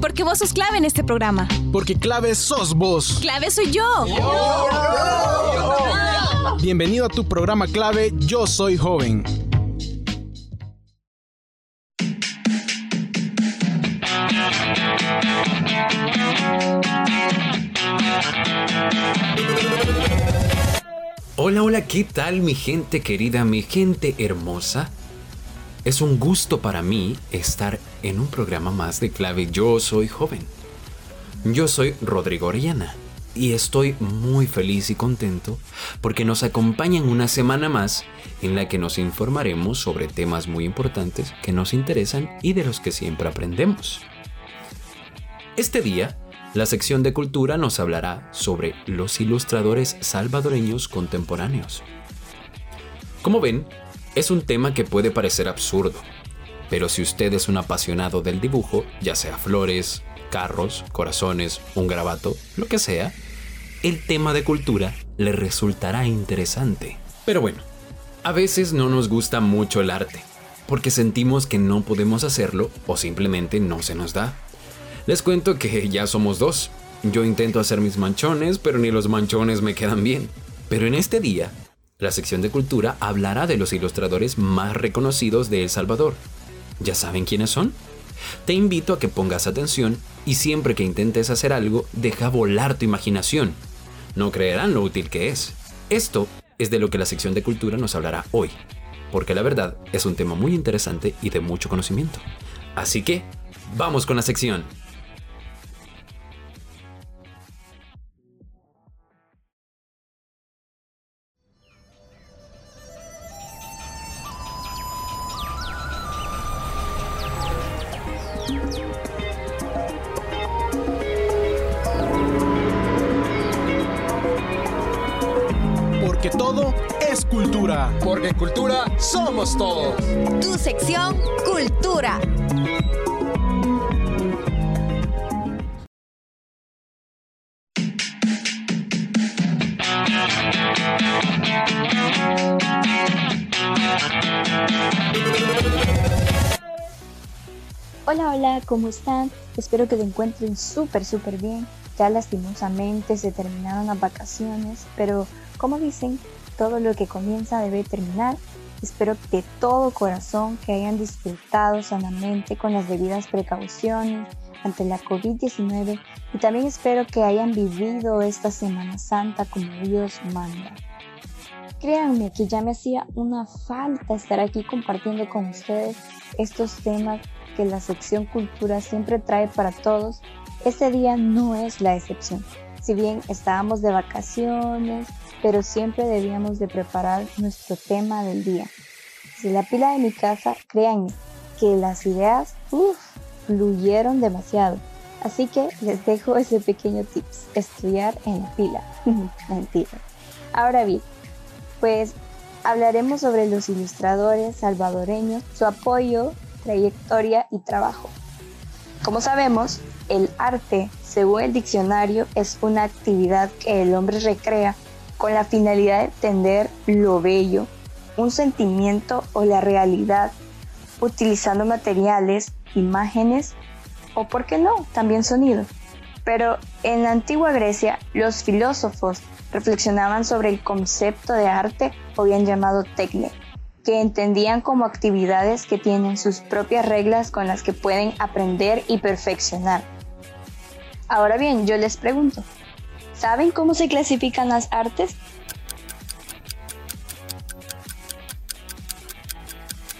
Porque vos sos clave en este programa. Porque clave sos vos. Clave soy yo. Bienvenido a tu programa clave Yo Soy Joven. Hola, hola, ¿qué tal mi gente querida, mi gente hermosa? Es un gusto para mí estar en un programa más de clave Yo Soy Joven. Yo soy Rodrigo Orellana y estoy muy feliz y contento porque nos acompañan una semana más en la que nos informaremos sobre temas muy importantes que nos interesan y de los que siempre aprendemos. Este día la sección de cultura nos hablará sobre los ilustradores salvadoreños contemporáneos. Como ven, es un tema que puede parecer absurdo, pero si usted es un apasionado del dibujo, ya sea flores, carros, corazones, un grabato, lo que sea, el tema de cultura le resultará interesante. Pero bueno, a veces no nos gusta mucho el arte, porque sentimos que no podemos hacerlo o simplemente no se nos da. Les cuento que ya somos dos. Yo intento hacer mis manchones, pero ni los manchones me quedan bien. Pero en este día, la sección de cultura hablará de los ilustradores más reconocidos de El Salvador. ¿Ya saben quiénes son? Te invito a que pongas atención y siempre que intentes hacer algo, deja volar tu imaginación. No creerán lo útil que es. Esto es de lo que la sección de cultura nos hablará hoy, porque la verdad es un tema muy interesante y de mucho conocimiento. Así que, vamos con la sección. Están? Espero que se encuentren súper, súper bien. Ya lastimosamente se terminaron las vacaciones, pero como dicen, todo lo que comienza debe terminar. Espero de todo corazón que hayan disfrutado sanamente con las debidas precauciones ante la COVID-19 y también espero que hayan vivido esta Semana Santa como Dios manda. Créanme que ya me hacía una falta estar aquí compartiendo con ustedes estos temas que la sección cultura siempre trae para todos. Este día no es la excepción. Si bien estábamos de vacaciones, pero siempre debíamos de preparar nuestro tema del día. Desde la pila de mi casa, créanme que las ideas uf, fluyeron demasiado. Así que les dejo ese pequeño tips, estudiar en la pila. Mentira. Ahora bien, pues hablaremos sobre los ilustradores salvadoreños, su apoyo, trayectoria y trabajo. Como sabemos, el arte, según el diccionario, es una actividad que el hombre recrea con la finalidad de entender lo bello, un sentimiento o la realidad, utilizando materiales, imágenes o, por qué no, también sonido. Pero en la antigua Grecia, los filósofos reflexionaban sobre el concepto de arte o bien llamado tecne, que entendían como actividades que tienen sus propias reglas con las que pueden aprender y perfeccionar. Ahora bien, yo les pregunto, ¿saben cómo se clasifican las artes?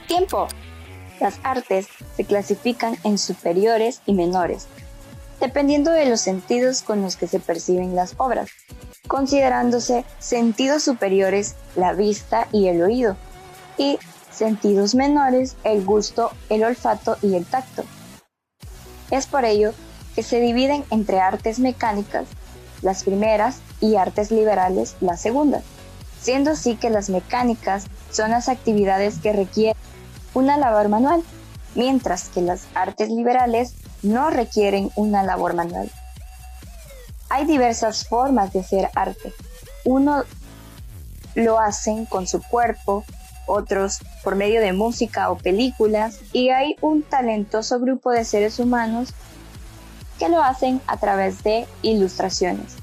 Tiempo. Las artes se clasifican en superiores y menores, dependiendo de los sentidos con los que se perciben las obras, considerándose sentidos superiores la vista y el oído, y sentidos menores el gusto, el olfato y el tacto. Es por ello que se dividen entre artes mecánicas, las primeras, y artes liberales, las segundas, siendo así que las mecánicas son las actividades que requieren una labor manual, mientras que las artes liberales no requieren una labor manual. Hay diversas formas de hacer arte. Uno lo hacen con su cuerpo, otros por medio de música o películas, y hay un talentoso grupo de seres humanos que lo hacen a través de ilustraciones.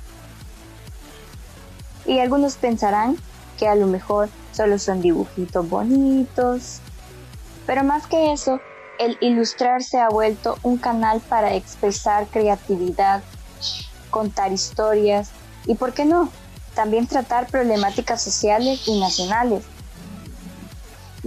Y algunos pensarán que a lo mejor solo son dibujitos bonitos, pero más que eso, el ilustrar se ha vuelto un canal para expresar creatividad, contar historias y, ¿por qué no?, también tratar problemáticas sociales y nacionales.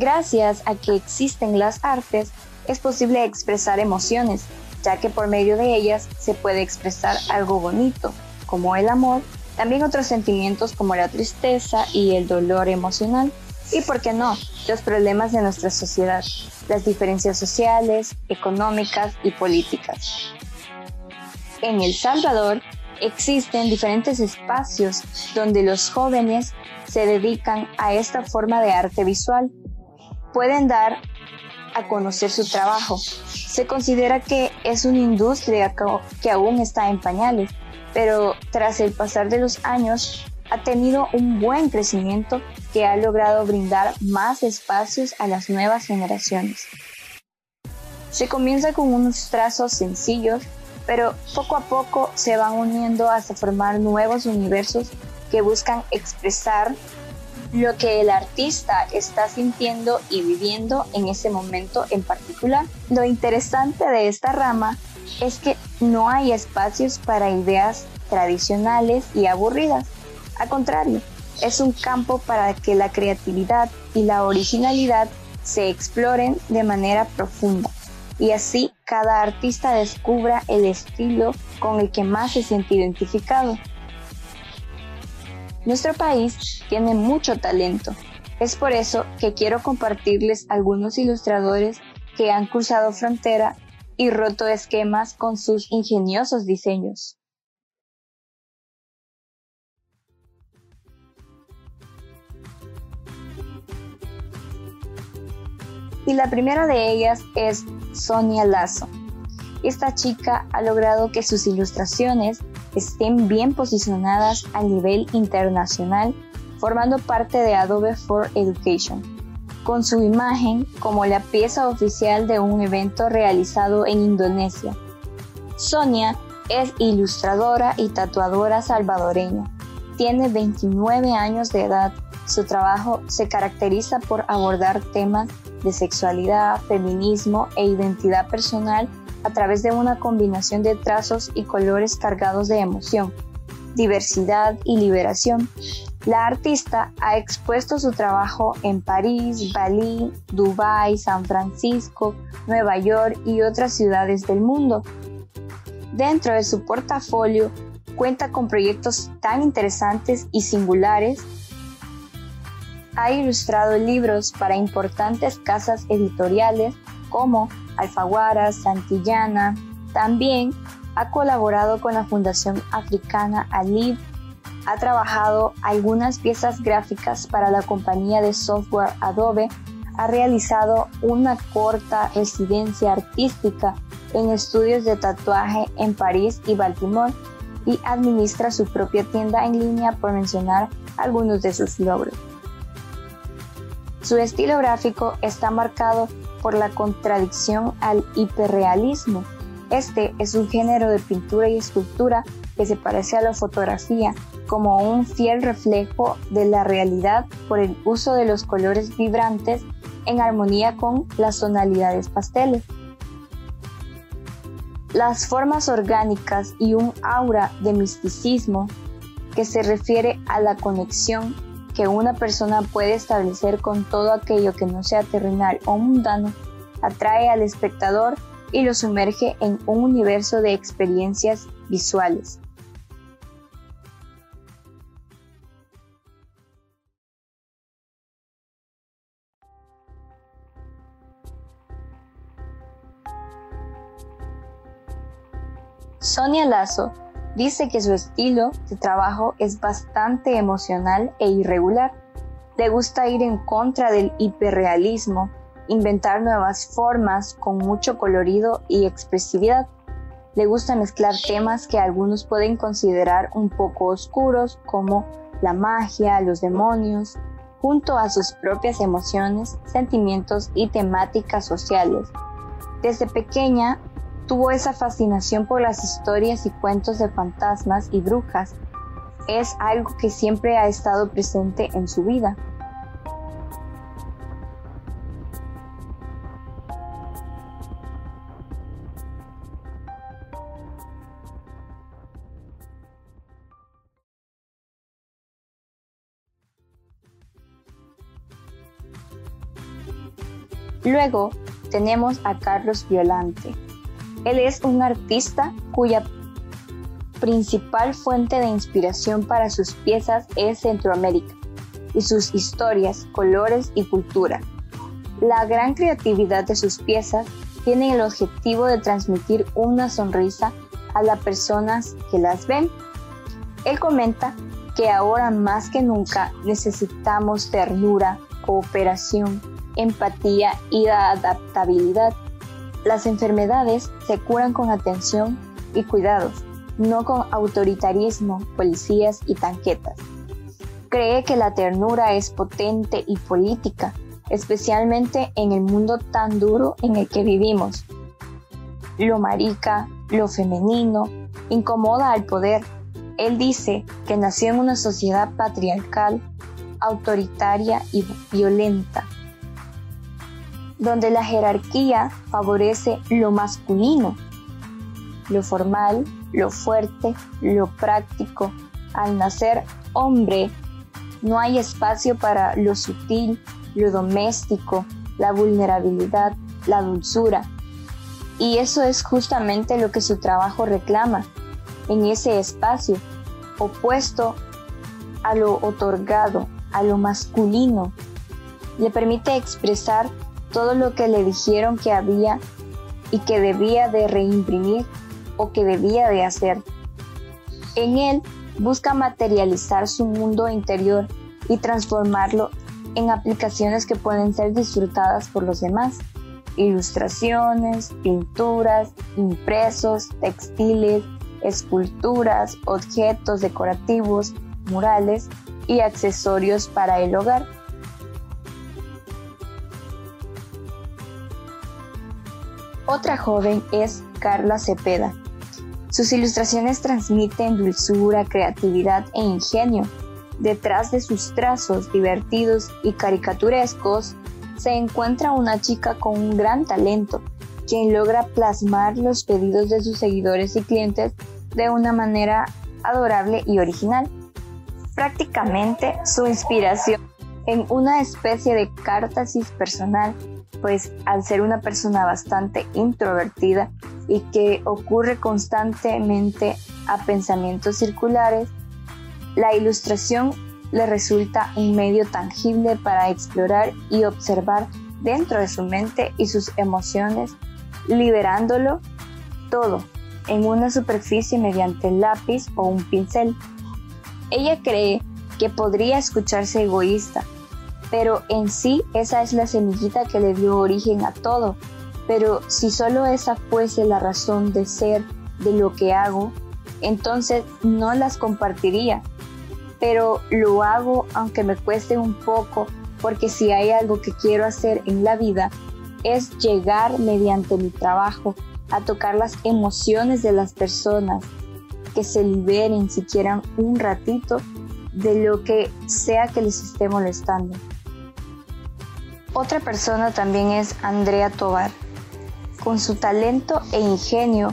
Gracias a que existen las artes, es posible expresar emociones, ya que por medio de ellas se puede expresar algo bonito, como el amor, también otros sentimientos como la tristeza y el dolor emocional, y por qué no, los problemas de nuestra sociedad, las diferencias sociales, económicas y políticas. En El Salvador, existen diferentes espacios donde los jóvenes se dedican a esta forma de arte visual. Pueden dar a conocer su trabajo. Se considera que es una industria que aún está en pañales, pero tras el pasar de los años ha tenido un buen crecimiento que ha logrado brindar más espacios a las nuevas generaciones. Se comienza con unos trazos sencillos pero poco a poco se van uniendo hasta formar nuevos universos que buscan expresar lo que el artista está sintiendo y viviendo en ese momento en particular. Lo interesante de esta rama es que no hay espacios para ideas tradicionales y aburridas. Al contrario, es un campo para que la creatividad y la originalidad se exploren de manera profunda y así cada artista descubra el estilo con el que más se siente identificado. Nuestro país tiene mucho talento. Es por eso que quiero compartirles algunos ilustradores que han cruzado frontera y roto esquemas con sus ingeniosos diseños. y la primera de ellas es Sonia Lazo. Esta chica ha logrado que sus ilustraciones estén bien posicionadas a nivel internacional, formando parte de Adobe for Education, con su imagen como la pieza oficial de un evento realizado en Indonesia. Sonia es ilustradora y tatuadora salvadoreña. Tiene 29 años de edad. Su trabajo se caracteriza por abordar temas de sexualidad, feminismo e identidad personal a través de una combinación de trazos y colores cargados de emoción, diversidad y liberación. La artista ha expuesto su trabajo en París, Bali, Dubái, San Francisco, Nueva York y otras ciudades del mundo. Dentro de su portafolio cuenta con proyectos tan interesantes y singulares ha ilustrado libros para importantes casas editoriales como Alfaguara, Santillana. También ha colaborado con la Fundación Africana Alib. Ha trabajado algunas piezas gráficas para la compañía de software Adobe. Ha realizado una corta residencia artística en estudios de tatuaje en París y Baltimore y administra su propia tienda en línea por mencionar algunos de sus logros. Su estilo gráfico está marcado por la contradicción al hiperrealismo. Este es un género de pintura y escultura que se parece a la fotografía como un fiel reflejo de la realidad por el uso de los colores vibrantes en armonía con las tonalidades pasteles. Las formas orgánicas y un aura de misticismo que se refiere a la conexión que una persona puede establecer con todo aquello que no sea terrenal o mundano, atrae al espectador y lo sumerge en un universo de experiencias visuales. Sonia Lazo Dice que su estilo de trabajo es bastante emocional e irregular. Le gusta ir en contra del hiperrealismo, inventar nuevas formas con mucho colorido y expresividad. Le gusta mezclar temas que algunos pueden considerar un poco oscuros como la magia, los demonios, junto a sus propias emociones, sentimientos y temáticas sociales. Desde pequeña tuvo esa fascinación por las historias y cuentos de fantasmas y brujas. Es algo que siempre ha estado presente en su vida. Luego tenemos a Carlos Violante. Él es un artista cuya principal fuente de inspiración para sus piezas es Centroamérica y sus historias, colores y cultura. La gran creatividad de sus piezas tiene el objetivo de transmitir una sonrisa a las personas que las ven. Él comenta que ahora más que nunca necesitamos ternura, cooperación, empatía y adaptabilidad. Las enfermedades se curan con atención y cuidados, no con autoritarismo, policías y tanquetas. Cree que la ternura es potente y política, especialmente en el mundo tan duro en el que vivimos. Lo marica, lo femenino, incomoda al poder. Él dice que nació en una sociedad patriarcal, autoritaria y violenta, donde la jerarquía favorece lo masculino, lo formal, lo fuerte, lo práctico. Al nacer hombre, no hay espacio para lo sutil, lo doméstico, la vulnerabilidad, la dulzura. Y eso es justamente lo que su trabajo reclama, en ese espacio, opuesto a lo otorgado, a lo masculino. Le permite expresar todo lo que le dijeron que había y que debía de reimprimir o que debía de hacer. En él busca materializar su mundo interior y transformarlo en aplicaciones que pueden ser disfrutadas por los demás. Ilustraciones, pinturas, impresos, textiles, esculturas, objetos decorativos, murales y accesorios para el hogar. Otra joven es Carla Cepeda. Sus ilustraciones transmiten dulzura, creatividad e ingenio. Detrás de sus trazos divertidos y caricaturescos se encuentra una chica con un gran talento, quien logra plasmar los pedidos de sus seguidores y clientes de una manera adorable y original. Prácticamente su inspiración en una especie de cártasis personal pues al ser una persona bastante introvertida y que ocurre constantemente a pensamientos circulares, la ilustración le resulta un medio tangible para explorar y observar dentro de su mente y sus emociones, liberándolo todo en una superficie mediante el lápiz o un pincel. Ella cree que podría escucharse egoísta, pero en sí esa es la semillita que le dio origen a todo. Pero si solo esa fuese la razón de ser de lo que hago, entonces no las compartiría. Pero lo hago aunque me cueste un poco, porque si hay algo que quiero hacer en la vida, es llegar mediante mi trabajo a tocar las emociones de las personas, que se liberen si quieran un ratito de lo que sea que les esté molestando. Otra persona también es Andrea Tobar. Con su talento e ingenio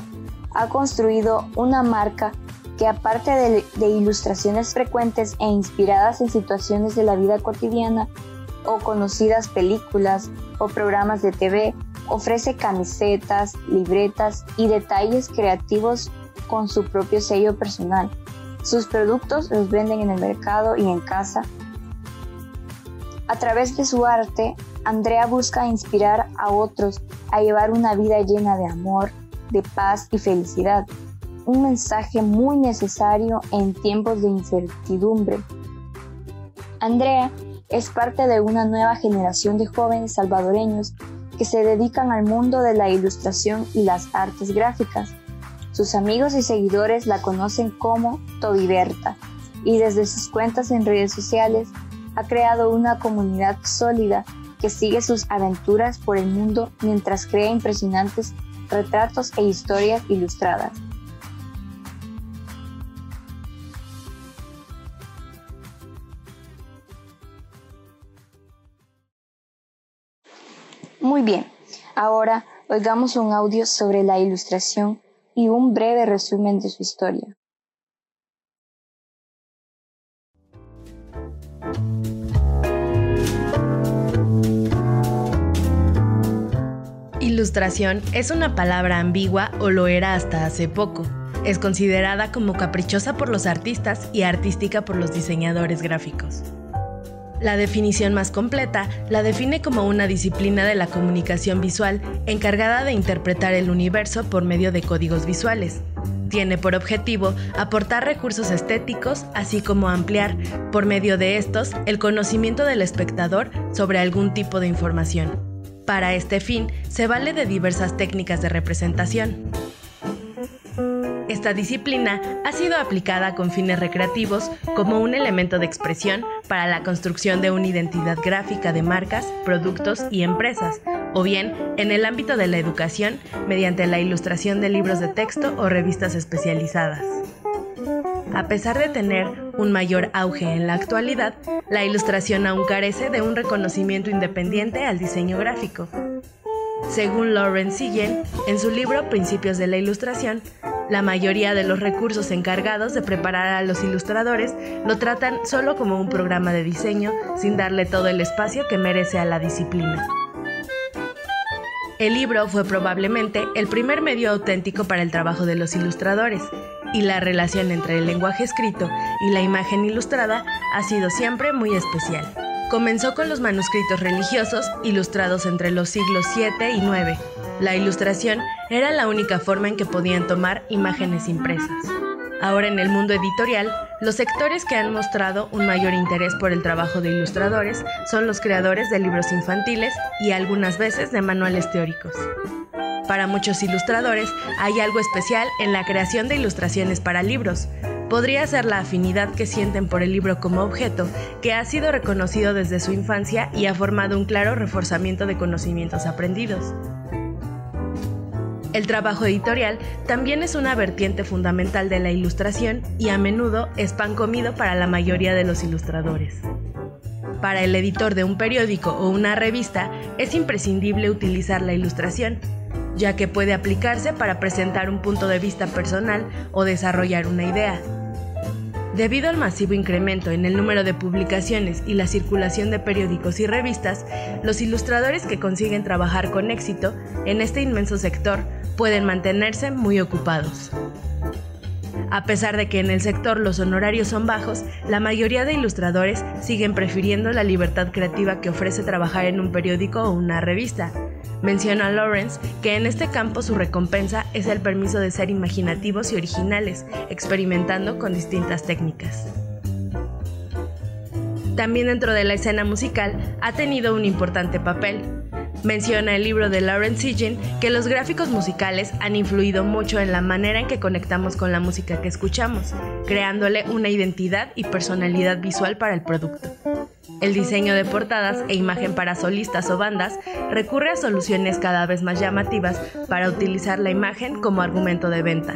ha construido una marca que aparte de, ilustraciones frecuentes e inspiradas en situaciones de la vida cotidiana o conocidas películas o programas de TV, ofrece camisetas, libretas y detalles creativos con su propio sello personal. Sus productos los venden en el mercado y en casa a través de su arte, Andrea busca inspirar a otros a llevar una vida llena de amor, de paz y felicidad. Un mensaje muy necesario en tiempos de incertidumbre. Andrea es parte de una nueva generación de jóvenes salvadoreños que se dedican al mundo de la ilustración y las artes gráficas. Sus amigos y seguidores la conocen como Tobiberta y desde sus cuentas en redes sociales ha creado una comunidad sólida que sigue sus aventuras por el mundo mientras crea impresionantes retratos e historias ilustradas. Muy bien, ahora oigamos un audio sobre la ilustración y un breve resumen de su historia. Ilustración es una palabra ambigua o lo era hasta hace poco. Es considerada como caprichosa por los artistas y artística por los diseñadores gráficos. La definición más completa la define como una disciplina de la comunicación visual encargada de interpretar el universo por medio de códigos visuales. Tiene por objetivo aportar recursos estéticos, así como ampliar, por medio de estos, el conocimiento del espectador sobre algún tipo de información. Para este fin, se vale de diversas técnicas de representación. Esta disciplina ha sido aplicada con fines recreativos como un elemento de expresión para la construcción de una identidad gráfica de marcas, productos y empresas, o bien en el ámbito de la educación mediante la ilustración de libros de texto o revistas especializadas. A pesar de tener un mayor auge en la actualidad, la ilustración aún carece de un reconocimiento independiente al diseño gráfico. Según Lawrence Sillen, en su libro Principios de la Ilustración, la mayoría de los recursos encargados de preparar a los ilustradores lo tratan solo como un programa de diseño sin darle todo el espacio que merece a la disciplina. El libro fue probablemente el primer medio auténtico para el trabajo de los ilustradores, y la relación entre el lenguaje escrito y la imagen ilustrada ha sido siempre muy especial. Comenzó con los manuscritos religiosos ilustrados entre los siglos 7 y 9. La ilustración era la única forma en que podían tomar imágenes impresas. Ahora en el mundo editorial, los sectores que han mostrado un mayor interés por el trabajo de ilustradores son los creadores de libros infantiles y algunas veces de manuales teóricos. Para muchos ilustradores hay algo especial en la creación de ilustraciones para libros. Podría ser la afinidad que sienten por el libro como objeto, que ha sido reconocido desde su infancia y ha formado un claro reforzamiento de conocimientos aprendidos. El trabajo editorial también es una vertiente fundamental de la ilustración y a menudo es pan comido para la mayoría de los ilustradores. Para el editor de un periódico o una revista es imprescindible utilizar la ilustración, ya que puede aplicarse para presentar un punto de vista personal o desarrollar una idea. Debido al masivo incremento en el número de publicaciones y la circulación de periódicos y revistas, los ilustradores que consiguen trabajar con éxito en este inmenso sector pueden mantenerse muy ocupados. A pesar de que en el sector los honorarios son bajos, la mayoría de ilustradores siguen prefiriendo la libertad creativa que ofrece trabajar en un periódico o una revista, Menciona Lawrence que en este campo su recompensa es el permiso de ser imaginativos y originales, experimentando con distintas técnicas. También dentro de la escena musical ha tenido un importante papel. Menciona el libro de Lawrence Sitchin que los gráficos musicales han influido mucho en la manera en que conectamos con la música que escuchamos, creándole una identidad y personalidad visual para el producto. El diseño de portadas e imagen para solistas o bandas recurre a soluciones cada vez más llamativas para utilizar la imagen como argumento de venta.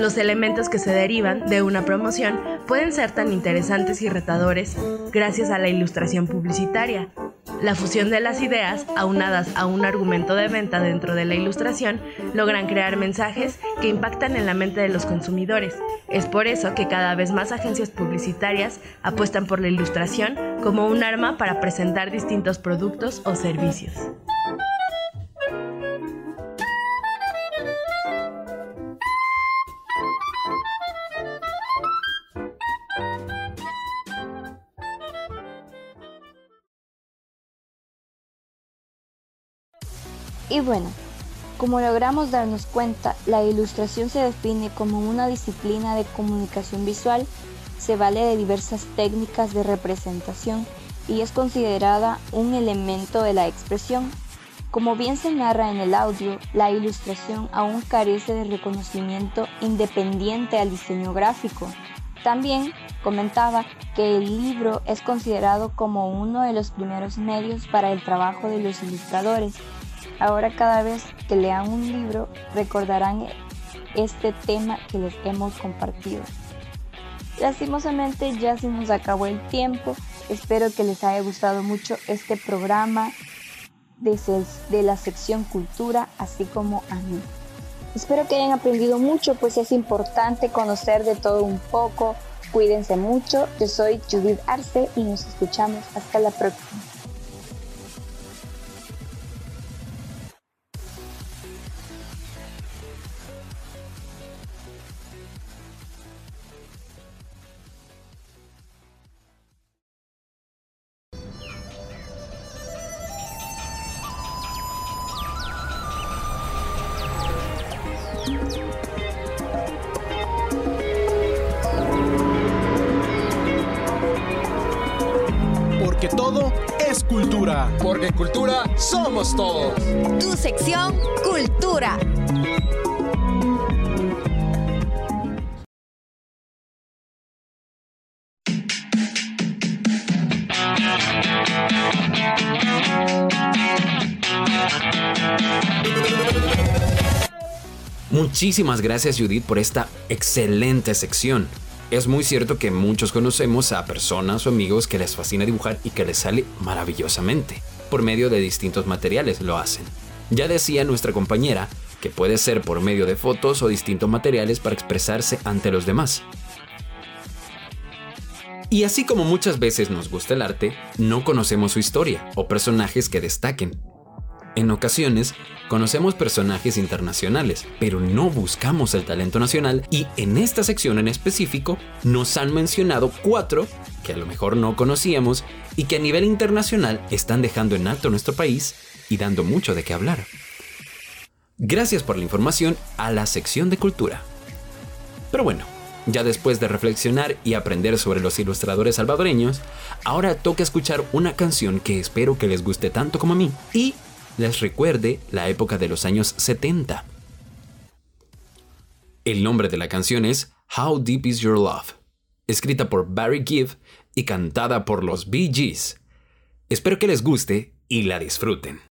Los elementos que se derivan de una promoción pueden ser tan interesantes y retadores gracias a la ilustración publicitaria, la fusión de las ideas, aunadas a un argumento de venta dentro de la ilustración, logran crear mensajes que impactan en la mente de los consumidores. Es por eso que cada vez más agencias publicitarias apuestan por la ilustración como un arma para presentar distintos productos o servicios. Y bueno, como logramos darnos cuenta, la ilustración se define como una disciplina de comunicación visual, se vale de diversas técnicas de representación y es considerada un elemento de la expresión. Como bien se narra en el audio, la ilustración aún carece de reconocimiento independiente al diseño gráfico. También comentaba que el libro es considerado como uno de los primeros medios para el trabajo de los ilustradores. Ahora cada vez que lean un libro recordarán este tema que les hemos compartido. Lastimosamente ya se nos acabó el tiempo. Espero que les haya gustado mucho este programa de, de la sección cultura, así como a mí. Espero que hayan aprendido mucho, pues es importante conocer de todo un poco. Cuídense mucho. Yo soy Judith Arce y nos escuchamos hasta la próxima. Somos todos. Tu sección Cultura. Muchísimas gracias Judith por esta excelente sección. Es muy cierto que muchos conocemos a personas o amigos que les fascina dibujar y que les sale maravillosamente. Por medio de distintos materiales lo hacen. Ya decía nuestra compañera que puede ser por medio de fotos o distintos materiales para expresarse ante los demás. Y así como muchas veces nos gusta el arte, no conocemos su historia o personajes que destaquen. En ocasiones, conocemos personajes internacionales, pero no buscamos el talento nacional y en esta sección en específico nos han mencionado cuatro que a lo mejor no conocíamos y que a nivel internacional están dejando en alto nuestro país y dando mucho de qué hablar. Gracias por la información a la sección de cultura. Pero bueno, ya después de reflexionar y aprender sobre los ilustradores salvadoreños, ahora toca escuchar una canción que espero que les guste tanto como a mí y les recuerde la época de los años 70. El nombre de la canción es How Deep Is Your Love, escrita por Barry Gibb y cantada por los Bee Gees. Espero que les guste y la disfruten.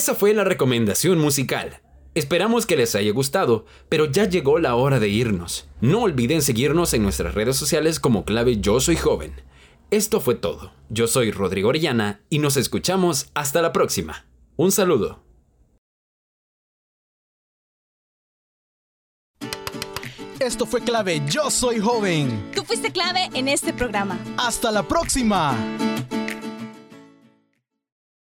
Esa fue la recomendación musical. Esperamos que les haya gustado, pero ya llegó la hora de irnos. No olviden seguirnos en nuestras redes sociales como clave Yo Soy Joven. Esto fue todo. Yo soy Rodrigo Orellana y nos escuchamos hasta la próxima. Un saludo. Esto fue clave Yo Soy Joven. Tú fuiste clave en este programa. Hasta la próxima.